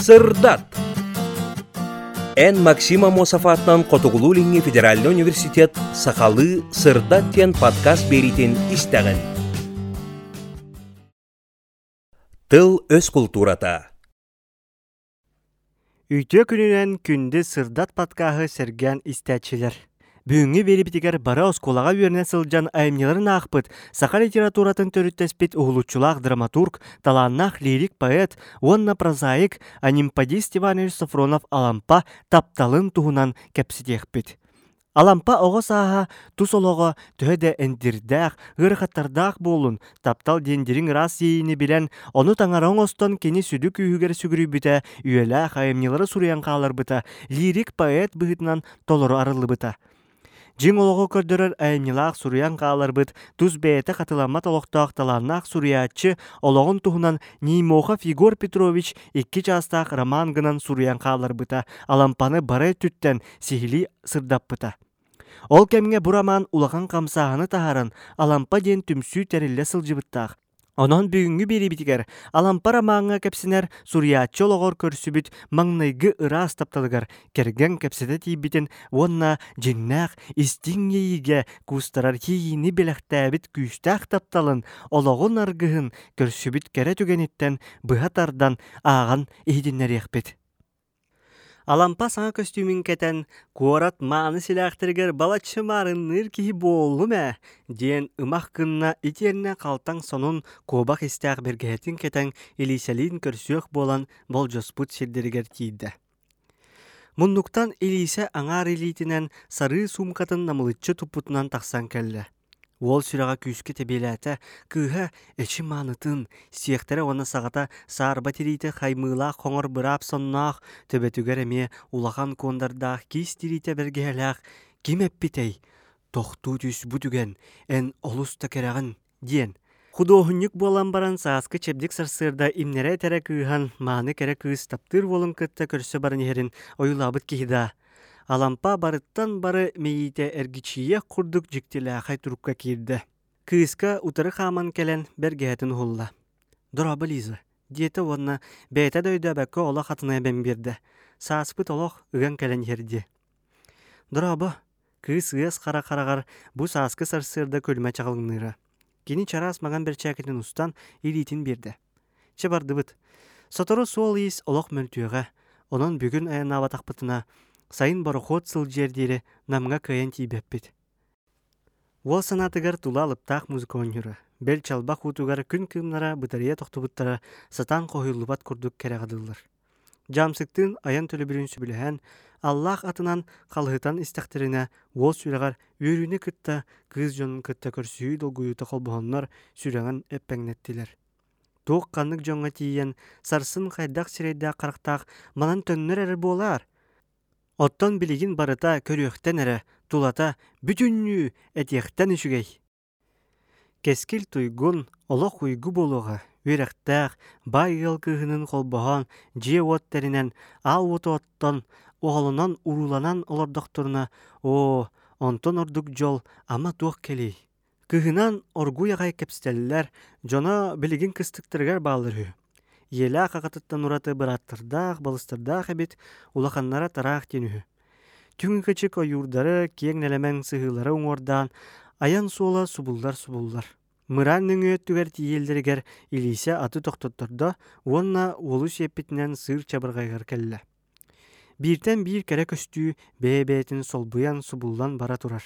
Сырдат. Эн Максима Мосафатнан Котугулулинги Федеральный университет Сахалы Сырдат тен подкаст беритин истеген. Тыл өз культурата. Үйтө күнүнен күнді сырдат паткаһы серген истәчилер. Бүгүнгү берибитигер бара осколага үйерне сылжан айымнеларын ақпыт, саха литературатын төрүттеспит угулучулах драматург, таланнах лирик поэт, онна прозаик, анимпадист Иванович Сафронов алампа тапталын туһунан кепситехпит. Алампа оҕо сааһа тус олоҕо төһө эндирдээх, ырыхаттардаах буолун, таптал диэндириң рас ийини билен, ону таңароң остон кини сүдү күүһүгэр сүгүрүйбүтэ, үйэлээх айымнылары суруян кааларбыта, лирик поэт быһытынан толору арыллыбыта. Жиң олоғы көрдөрөр айымнилаах суруян кааларбыт, туз бэйэтэ катыламмат олохтоох талааннаах суруячы ологун туһунан Нимоха Фигор Петрович икки частаах роман гынан суруян кааларбыта, алампаны бары түттен сихили сырдаппыта. Ол кемге бураман улахан камсаһаны таһарын алампа диэн түмсүү терилле сылжыбыттаах. Онон бүгүнгү берибитигер алампара мааңа кепсинер сурьячы ологор көрсүбүт маңнайгы ыраас тапталыгар керген кепсете тийбитин уонна жиннах истиң ийиге кустарар хийини белехтээбит күүстаах тапталын ологун аргыһын көрсүбүт кере түгениттен быһатардан ааган иһидиннериэхпит Алампа саңа костюмин кетен куорат мааны балачы маарынныр киһи буоллу мэ диэн ымах кынна итиэрнэ калтаң сонун куобах истээх бергеһетин кетен илиселиин көрсүөх буолан болжоспут сирдеригер тиидде Муннуктан Илисе аңар илитинен сары сумкатын намылыччы туппутунан тахсан келле. Уол сүрэҕэ күүскэ тэбиэлээтэ кыыһа эчи маанытын сиэхтерэ уонна саҕата саарба тириите хаймыылаах хоҥор быраап сонноох төбөтүгэр эмиэ улахан куондардаах киис тириите бэргэһэлээх ким эппитэй тохтуу бу түгэн эн олуста кэрэҕин диэн. Худоохуннюк буолан баран сааскы чебдик сарсыырда имнере терэ кыыхан мааны кере кыыс таптыр болун кытта көрсө барын иһерин ойулаабыт киһида Алампа барыттан бары мейите эргичие курдук жиктилээхай турукка киирде. Кыыска утары хаман келен бергеһетин хулла. Дораба Лиза. Диете онна бэйта дөйдө бәккө ола хатына бен бирде. Сааспыт олох ыган келен херди. Дораба кыыс ыас қара қарағар бу сааскы сарсырда көлмә чағылныра. Кини чарас маған бер чәкетин устан илитин бирде. Чебардыбыт. Сотору суол ис олох мөлтүөҕэ. Онон бүгүн аянаа сайын бароход сылжердире намга кыйын тиибеппит. Уол санатыгар тула алыптаах музыка оньюра. Бел чалба хутугар күн кымнара бытария тохтубуттара сатан кохуйлубат курдук керегадыллар. Жамсыктын аян төлөбүрүн сүбүлэһэн Аллах атынан қалғытан истәхтеріне уол сүрәгәр үйрүне кытта кыз жонун кытта көрсүү долгуюта колбоһоннор сүрәгән эппәңнеттилер. Тук каннык жоңга тиен сарсын хайдак сирейдә карактак манан төннөр әрі болар. Оттон билигин барыта көрүөхтен эрэ тулата бүтүннүү этиэхтен үчүгэй. Кескил туйгун олох уйгу болуға үйрәхтәк бай кыһынын колбоһон жие уоттеринен ал оттон оғолунан уруланан олордохторуна о онтон ордук жол ама туох кели. Кыһынан оргу ягай кепстеллер жона билигин кыстыктыргар баалыры. Елә қағатыттан ураты быраттырдаах, балыстырдаах әбит, улаханнара тараах тенүһү. Түңі кычык ойурдары кең нәләмән сыһылары оңордан, аян суола субуллар. Мыран нүңі өттүгер тиелдерігер илисе аты тоқтоттырда, онна олу сеппетінен сыр чабырғайғар кәллі. Биртен бир кәрі көстүү бәйбәйтін солбуян субуллан бара турар.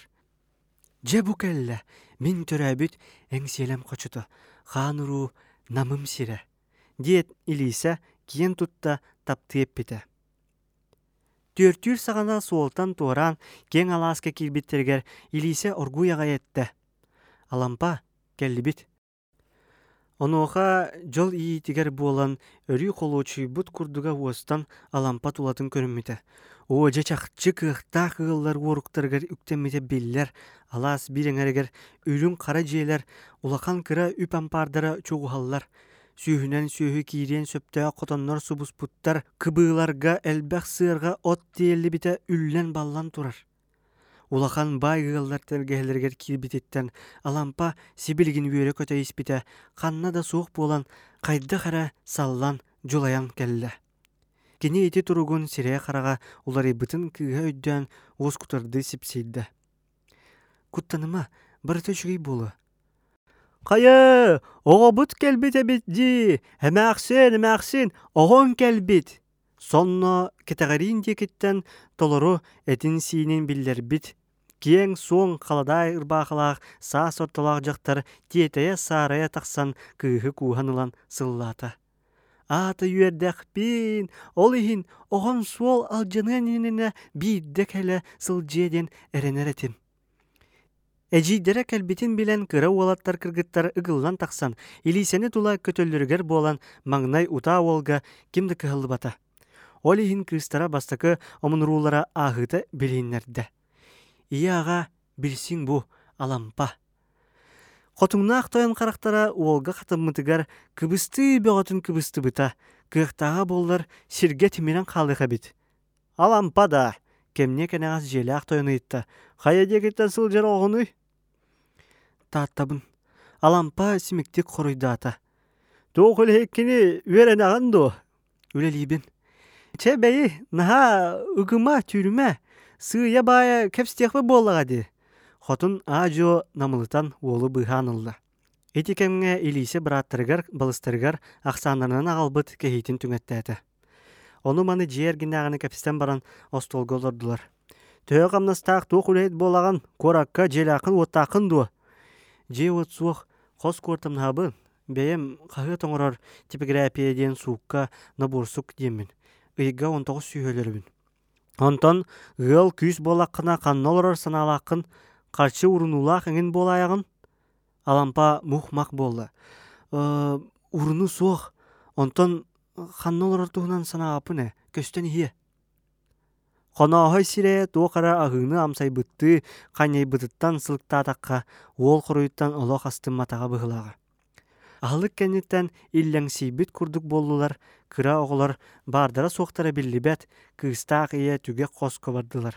Же бу кәллі, мин төрәбіт әңселем қочыты, ханыру намым сире диет илисе киен тутта таптыеппите. Төртүр сағана суолтан туоран кең алааска кирбиттергер илисе оргуяга етті. Алампа келлибит. Онуоха жол иитигер буолан өрүй колуучуй бут курдуга уостан алампа тулатын көрүммите. О же чакчы кыахта кыыллар уоруктаргар үктеммите биллер, алаас биреңерегер үрүн кара жиелер, улахан кыра үп ампардара чугухаллар сүүһүнэн сүүһү киириэн сөптөө хотоннор субуспуттар кыбыыларга элбэх сыарга от тиэллибите үллэн баллан турар. Улахан бай ыаллар тергеһэлэригэр киирбититтен алампа сибилигин үөрэ көтөйиспите ханна да суох буолан хайда хара саллан жулаян келле кини ити туругун сирее харага уларыйбытын кыыга өйдөөн уус кутарды сипсиидда куттаныма барыта чугей болу Кая, оҕобут келбит эбитди, эмээхсин, эмээхсин, оҕон келбит. Сонно кетегарин диекиттен толору этин сиинин биллербит. Киең суон халадай ырбаахалаах саа сортолаах жактар тиетея саарая тахсан кыыһы кууһанылан сыллаата. Аата юердэх пин, ол ихин оҕон суол алжаныан ининэ бииддек эле сылжиеден эренеретим. Эжийдере кэлбитин билен кыра уолаттар кыргыттар ыгыллан тахсан, илисени тула көтөллөрүгер болан маңнай ута уолга кимді кыһыллыбата. Олихин кыстара бастакы омунруулара ахыта билиннерде. Ия ага билсиң бу, алампа. Хотуңнаах тойон қарақтара уолга хатыммытыгар кыбысты бөгөтүн кыбысты быта, кыhtаға боллар сирге тимирен қалыға бит. Алампа да, кемне кенегас желяах тойон ыйтта. Хая дегеттен сыл жар оғыны? тааттабын. Алампа симиктик хоруйдаата туох үлехеккини үөрэнаган дуо үлелиибин че бэйи наха ыгыма түүрүмэ сыыя баая кэпстиэхпэ буоллагади хотун аажо намылытан уолу быһаанылла ити кемҥэ илиисе бырааттарыгар балыстарыгар ахсаанарынан агалбыт кэһиитин түҥэттээте ону маны жиэр гинааганы кэпстен баран остолго олордулар. Төө камнастаах туох үлэйит буолаган куоракка желаакын уоттаакын дуо. Же вот суох хос кортам набы бэйэм хаһы тоҥорор типография диэн суукка набурсук диэммин ыйга тоҕус сүүһөлөрүбүн онтон ыал күүс буолаккына каннолорор санаалааккын карчы урунулаах эҥин буолаайаҕын алампа мух мах буолла «Э, уруну суох онтон ханнолорор туһунан санааппын э көстөн ихие Хонооһой сире туохара аһыыны амсайбытты хаñайбытыттан сылыктаатакка уол хоруйуттан олох астымматаҕа быһылааҕа Ахылык кэнниттэн иллэҥсийбит курдук боллулар кыра оҕолор баардара суохтара биллибэт кыыстаах ийэ түгэ хоско бардылар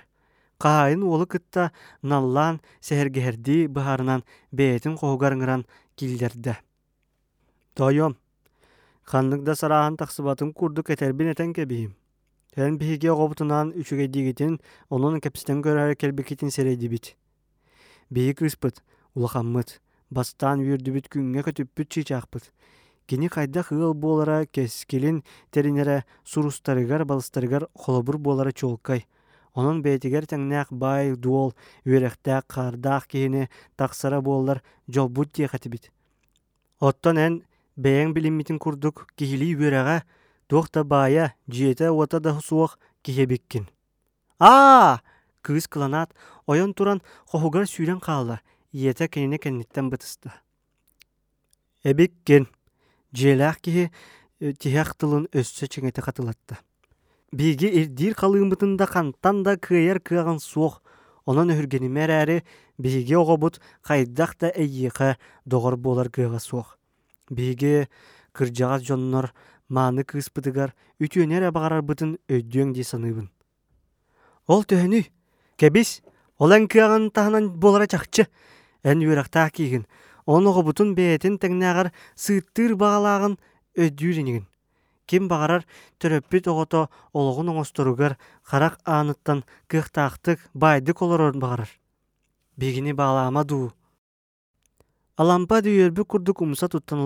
Каайын уолу кытта наллаан сэһэргэһэрдии быһаарынан бэйэтин хоһугарыҥыран киллэрдэ. Тойом, ханныгда сарааһан тахсыбатын курдук этэрбин этэн кэбиһим. Тэн биһиге оҕобутунан үчүгэ дигитин, онон кэпстен көрөр келбекитин серейдибит. Биһи кыыспыт, улахаммыт, бастаан үрдүбүт күңҥэ көтүппүт чиичаахпыт. Кини хайда хыыл буолара кескилин теринере сурустарыгар балыстарыгар холобур буолара чолкай. Онон бэйтигер тәңнәк бай дуол үөрехтәк қардаақ киһини тахсара буоллар жолбут тиэхэтибит. Оттон эн бэйэң билиммитин курдук кихили үөрэҕэ Туохта бая жиэте уота да суох киһебиккин. Аа! Кыыс кыланаат ойон туран хохугар сүүрен хаалла, иете кенене кенниттен бытыста. Эбиккин, жиэлээх киһи э, тиһэх тылын өссө чеңете катылатта. Биги ирдир калыымбытында кантан да кыайар кыаган суох, онон өһүргенимер әрі биги оҕобут хайдах да эйиэхэ доҕор буолар кыага суох. Биги кырдьаҕас дьоннор мааны кыыспытыгар үтүөнер абаҕарарбытын өйдүөң дии саныыбын ол төһөнү кэбис ол эн кыаҕын таһынан буолара чахчы. Эн үөрахтаах киигин он оҕобутун бэйэтин тэҥнээҕар сыыттыыр баҕалааҕын өйдүүринигин ким бағарар төрөппүт оҕото олоҕун оҥосторугар харах aanыттан кыахтаахтык байдык олорор бағарар бигини баалаама дуу. Алампа дүйөрбү курдук умса туттан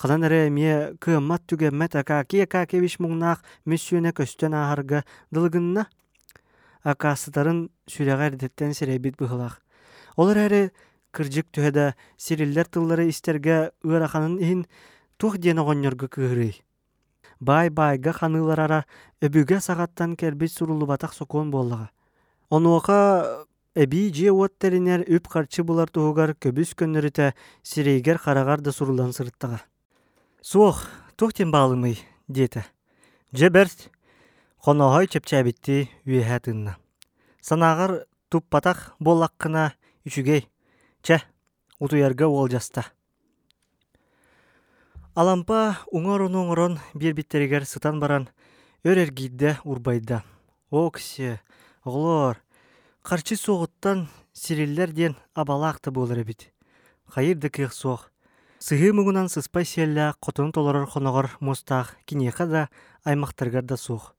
эрэ эмиэ кыаммат түгэммэт акааки акаакевич муңнаах мүссүөнэ көстөн ааһарга дылыгынна. Акаастарын сүрэҕэ эрдеттен сирэйбит быһылаах олар эрэ кырдьык түһэдэ сириллер тыллары истерге ыараханын иһин туох диэн оҕонньорго кыырый бай байга ханыларара өбүгэ саҕаттан кэлбит сурулубатах сокуон буоллаҕа. Онуоха эбии дьиэ уоттеринер үп харчы булар туһугар көбүс көннөрүтэ сирэйгэр харагар да сурулан сырыттаҕа. Суох, тухтен баалымый, диэtä. Жеберт, хоноһой чепчәбитти үеһә тынна. Санагар туппатах боллаққына үчүгей. Чә, утуярга олжаста. Алампа уңор оңорон бирбиттеригер сытан баран өрергидде урбайда. О ксе, оглор, карчы соғыттан сириллер ден абалақты болыр бит. Хайырды кыйық соқ. Сыһы мугунан сыспай сиэллээх хотон толорор хоногор мустаах киниэха да аймахтаргар да суох.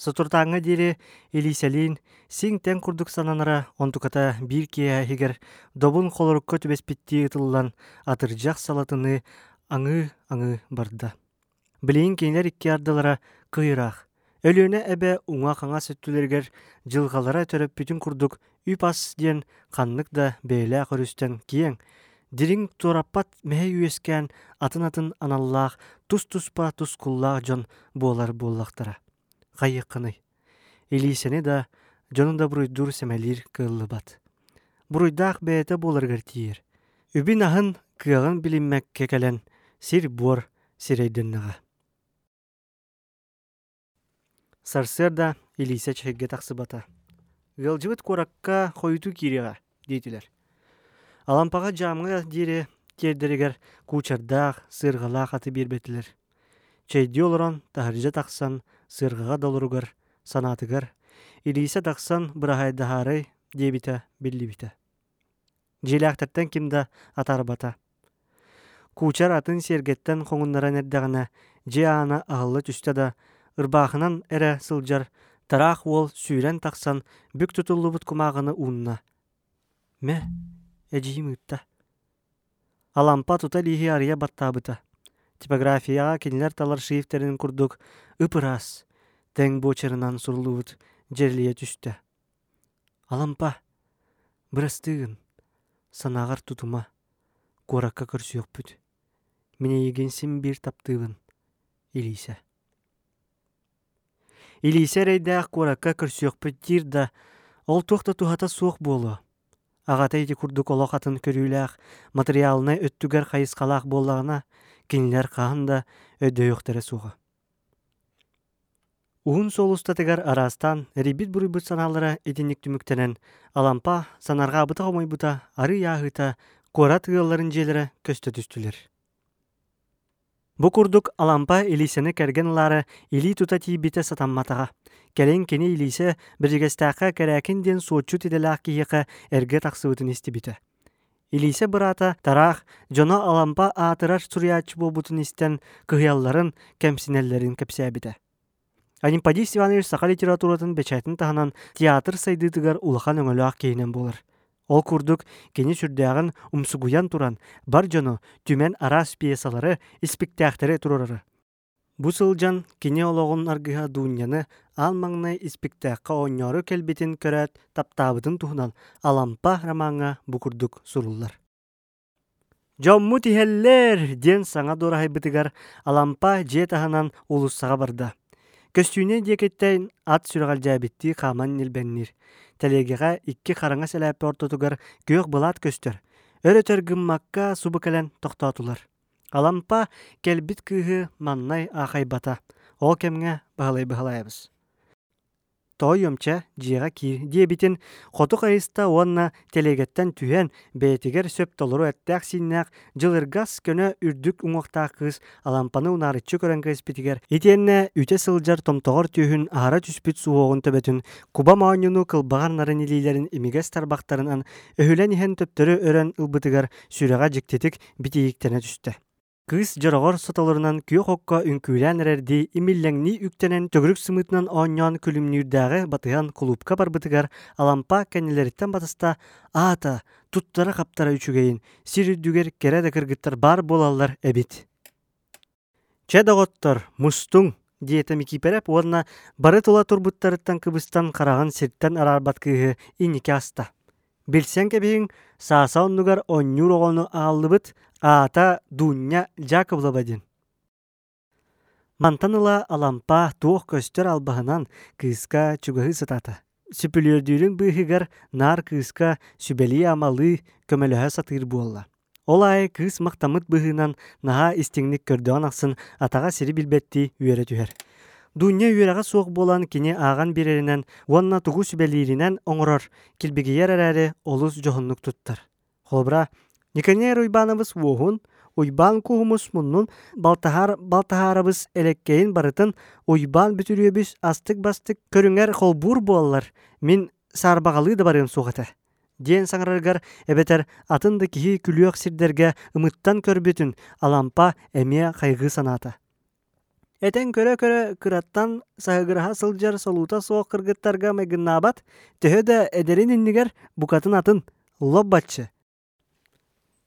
Сотуртааңа дири Элисалин сиң тен курдук сананара онтуката бир киэхигер добун холорукка түбеспитти ытыллан атыржах салатыны аңы аңы барда. Билейин кейнер икки ардылара кыйраах. Өлүөнө эбе уңа қаңа сөттүлергер жылғалара төрөп бүтүн курдук үп ас ханнык да бээлэ көрүстен киең Дирин тураппат мэһэ үескään атын-атын аналлаах тус-туспа тускуллаах дьон буолар буоллахтара. Хайыккыный. Илисени да дьону да буруйдур сэмэлир кыыллыбат. Буруйдаах бээтэ буоларгар тиир. Үбин аһын кыагын билиммэкке кэлэн сир буор сирейденнага. Сарсер да Илисе чэхигге тахсыбата. Гылжыбыт куракка хойуту кирига, дейтилер. Алампаға жамыңа дире тердерегер кучардаах сырғалаах аты бирбетилер. Чейди олорон тахаржа тақсан сырғаға долуругар санатыгар илисе тақсан бырахайдахарай дебита биллибита. Желяқтаттан кимда атарбата. Кучар атын сергеттен қоңыннара нердағына же ана ағылы түсті да әрі сылжар тарақ ол сүйрен тақсан бүк тұтылыбыт кумағыны уынна. Мә, эдьиимыытта алампа тута лиһи арыйа баттаабыта типографияға кинилер талар шрифтерин курдук ыпырас тең бочерынан сурулубут жерлие түстө алампа бырастыгын санагар тутума куоракка көрсүөкпүт мини егенсин бир таптыыбын илисе илисе рейдээх куоракка көрсүөкпүт диир да ол туохта тухата суох буолуо Ағата ити курдук олох атын көрүүлээх материалына өттүгер хайыскалаах буоллаҕына кинилэр хаһан да өйдөйөхтэрэ суға. Уһун солустатыгар арастан рибит буруйбут санаалара этинник түмүктенен алампа санарға абыта омойбута ары яахыта кора тыылларын желері көстө түстүлер. Бу курдук алампа илисени керген лары или тута тиибите сатамматаға. Кэлин кини илисе биригестээхэ кэрээкин диэн суоччу тиделээх киһиэхэ эргэ тахсыбытын истибите. Илисе бырата тараах жоно алампа аатырар суруяаччы болбутун истен кыһыялларын кемсинеллерин кепсээбите. Олимпадис Иванович саха литературатын бечайтын таһанан театр сайдыытыгар улахан өҥөлөөх кейинен болар. Ол курдук кини сүрдääҕин умсугуян туран бар жоно түмен арас пьесалары испектээхтери турарары. Бу сылжан кини ологун аргыха дууньяны ал маңнай испектээхха оонньоору келбитин көрөөт таптаабытын туһунан алампа романга букурдук суруллар. Жомму тиһэллэр диэн саңа дураһайбытыгар алампа дьиэ таһанан улуссаҕа барда. Көстүүнэ диэкеттэн ат сүрэҕэлдьээбитти хааман нилбэннир. Тэлегеға икки хараңа сэлээппе ортотугар күйөх былаат көстөр. Өрөтөр гыммакка субы кэлэн тохтоотулар. Алампа келбит кыыһы маннай аахайбата. Ол кемҥэ быһалай-быһалайабыз. Той өмче жиэҕэ киир диэбитин хоту хайыста уонна телегеттен түһэн бээтигер сөп толору эттээх синнээх дьылыргас көнө үрдүк кыыс алампаны унаарыччы көрөн кыыспитигер итиэннэ үтэ сылдьар томтоҕор түүһүн аара түспүт суоҕун төбөтүн. Куба маонньуну кылбаҕар нарын илиилэрин имигес тарбахтарынан өһүлэн иһэн төптөрү өрөн ылбытыгар сүрэҕэ дьиктитик битииктене түстэ. Кыз жорогор сотолорунан күйө хокко үңкүүлэн эрерди имиллэңни үктенен төгүрүк сымытынан оонньоон күлүмнүүрдääҕи батыһан клубка барбытыгар алампа кэннилериттен батыста аата туттара хаптара үчүгэйин сир кере да кыргыттар бар болаллар эбит че доготтор мустуң диэта микипереп уонна бары тула турбуттарыттан кыбыстан караган сирттен арарбат кыыһы иннике аста. Билсен кебиһиң сааса оннугар онньуур оҕону ааллыбыт аата дууння Жаковлабадин. Мантаныла алампа туох көстөр албаһынан кыыска чугаһы сытата. Сүпүлүөрдүүрүн быыһыгар нар кыыска сүбели амалы көмөлөһө сатыыр буолла. Ол ай кыыс мактамыт быһынан наһа истиңник көрдөөн аксын атага сири билбетти үөрэ. Дунья үераға суох болан кини ааган биреринен, уонна тугу сүбелииринен оңорор, килбигиер эрээри олус жоһуннук туттар. Холбра Никанер уйбаныбыз уохун, уйбан куһумус муннун балтахар балтахарыбыз элеккейин барытын уйбан бүтүрүөбүс астык бастык көрүңер холбур буоллар. Мин сарбагалыы да барыым сугата. диэн саҥараргар эбетер атын да киһи күлүөх сирдерге ымыттан көрбүтүн алампа эмиэ хайгыы санаата Этен көрө-көрө кыраттан саһыгыраһа сылдьар солуута суох кыргыттарга майгыннаабат, төһө да эдерин иннигер букатын атын лоббатчы.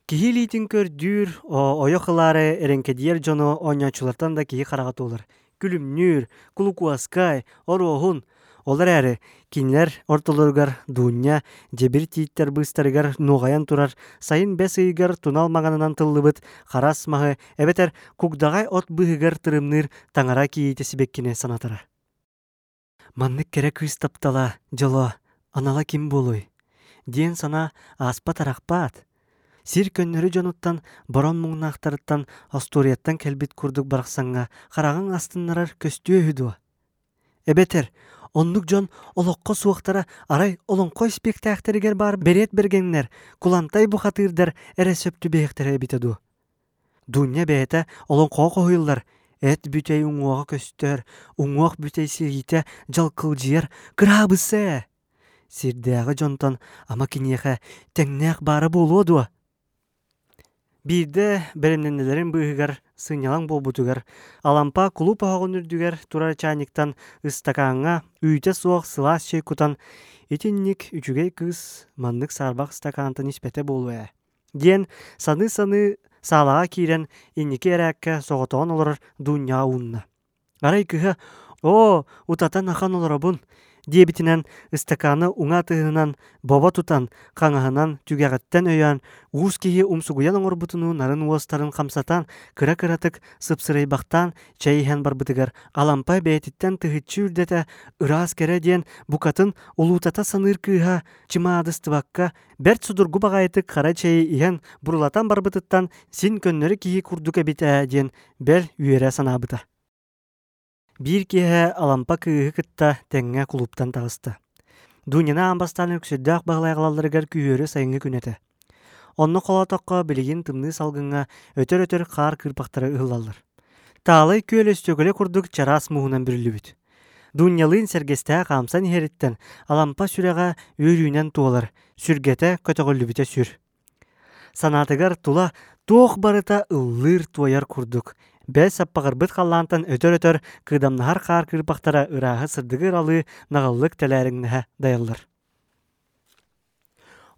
Киһи лиитин көрдүүр ойо хылаары эренкедиер жоно оñочулартан да киһи хараҕатуулар. Күлүмнүүр, кулукуаскай, ороохун, Олар әрі, кинлер ортолоргар дууння жебир тииттер быстарыгар нуғаян турар, сайын бәс ыйгар тунал мағанынан тыллыбыт, харас мағы, әбетер кугдағай от быһыгар тырымныр таңара киейте сибеккине санатара. Маннык кере кыз таптала, жоло, анала ким болуй. Диен сана аспа тарақпаат. Сир көннөрү жонуттан борон муңнақтарыттан Астурияттан кәлбит курдук барақсаңға қарағың астыннарар көстүө хүдуа. Эбетер, Оннук жон олоққо суақтара арай олонқо спектактеригер бар берет бергеннер, кулантай бухатырдар эре сөптү бейхтере битеду. Дунья бейте олонқо қойылдар, эт бүтей уңуаға көстөр, уңуақ бүтей сиргите жалқылжиер кырабысе. Сирдеағы жонтон ама кинеха теңнеқ бары болуоду. Бирде беремненелерин быыгар сыñалаң болбутугар, алампа кулуп оҕоҕун үрдүгер турар чааниктан ыстакааңҥа үйте суох сылаас кутан итинник үчүгэй кыз маннык саарбах стакаантан испете болуэ. Диэн саны-саны саалаға киирен инники эрээкке соҕотоҕон олорор дууньаа уунна. Арай кыһа «О, утатан ахан олоробун, диэбитинэн ыстаканы уҥа тыһынан боба тутан хаҥаһынан түгэҕэттэн өйөн уус киһи умсугуян оҥорбутуну нарын уостарын хамсатан кыра-кыратык сыпсырайбахтаан чэйиһэн барбытыгар алампай бэйэтиттэн тыһыччы үрдэтэ ыраас кере диэн букатын улуутата саныыр кыыһа чымаадыстыбакка бэрт судургу баҕайытык хара чэйи иһэн бурулатан барбытыттан син көннөрү киһи курдук эбитэ диэн бэл үөрэ санаабыта. Бир киһэ алампа кыыһы кытта тэҥҥэ кулуптан таҕыста. Дуняна амбастан үксүддээх бағлайғалаларыгар күйөрү сайыҥҥы күнэтэ. Онно холотокко билигин тымны салгыңа өтөр-өтөр хаар кырпахтары ыһылаллар. Таалай күөлөстөгөлө курдук чараас муһунан бүрүлүбүт. Дуньялыын сергестää хаамсан иһэриттэн алампа сүрэҕэ үөрүүнэн туолар, сүргэтэ көтөҕөллүбүтэ сүр. Санаатыгар тула туох барыта ыллыыр туояр курдук, Бәс саппағырбыт қаллантан өтөр-өтөр кыдамнахар қаар кырпақтара ырааһы сырдыгыр алы нағаллык тэлээриңнэһэ дайыллар.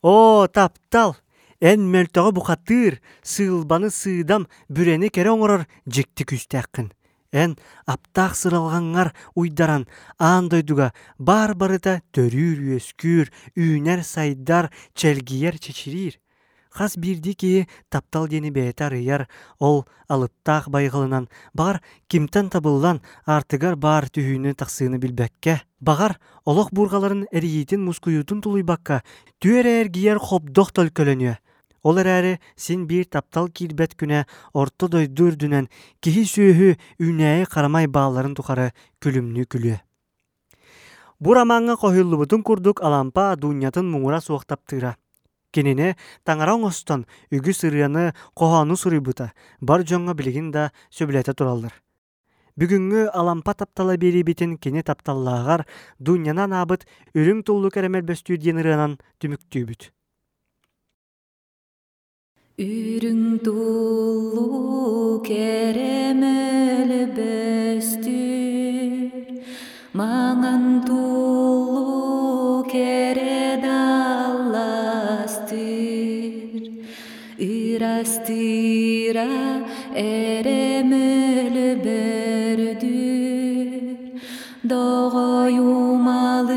О, таптал! Эн мөлтөҕө бухатыыр, сыылбаны сыыдам бүрени кере оҥорор жекти күстээккин. Эн аптаах сыралғаңар уйдаран аан дойдуга бар барыта төрүүр үөскүүр, үүнер сайдар, челгиер чечирир. Хас бирди ки таптал дени бэйэтэ арыйар ол алыттаах байғылынан бағар кимтен табыллан артыгар бар түһүүнү тахсыыны билбэкке бағар олох бургаларын эриитин мускуютун тулуйбакка түөрээр гияр хопдох төлкөлөнүө Ол эрээри син бир таптал кирбет күнэ орто дүнен киһи сүүһү үнээи карамай бааларын тухары күлүмнү күлүө. Бур амаңга кохуллубутун курдук алампа дуньятын муңура суохтаптыра. Кенене таңара оңостон үгү сырыяны кохону суруйбута, бар жоңға билигин да сөбілеті тураллар. Бүгүнгү алампа таптала битин кене тапталлаагар дуньянан абыт үрүң туллу бөстүү диен ырынан түмүктүүбүт. Үрүң туллу керемел бөстүр маңан туллу restira eremeli berdür Doğuyumalı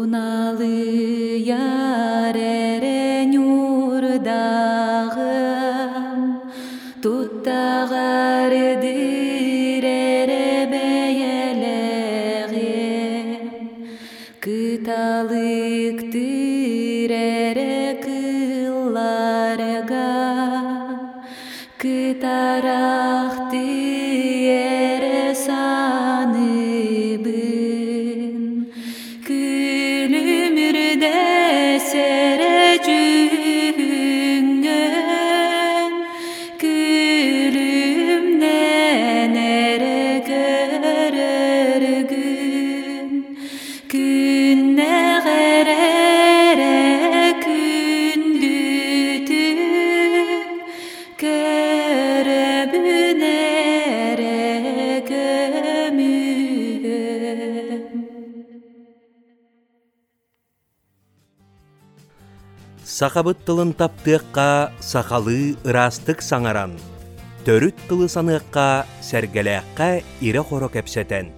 Тунаlı yar Сақабыт тылын таптыққа сақалы ырастык саңаран. Төрүт тылы саныққа сәргеләққа ире хоро кепсетен.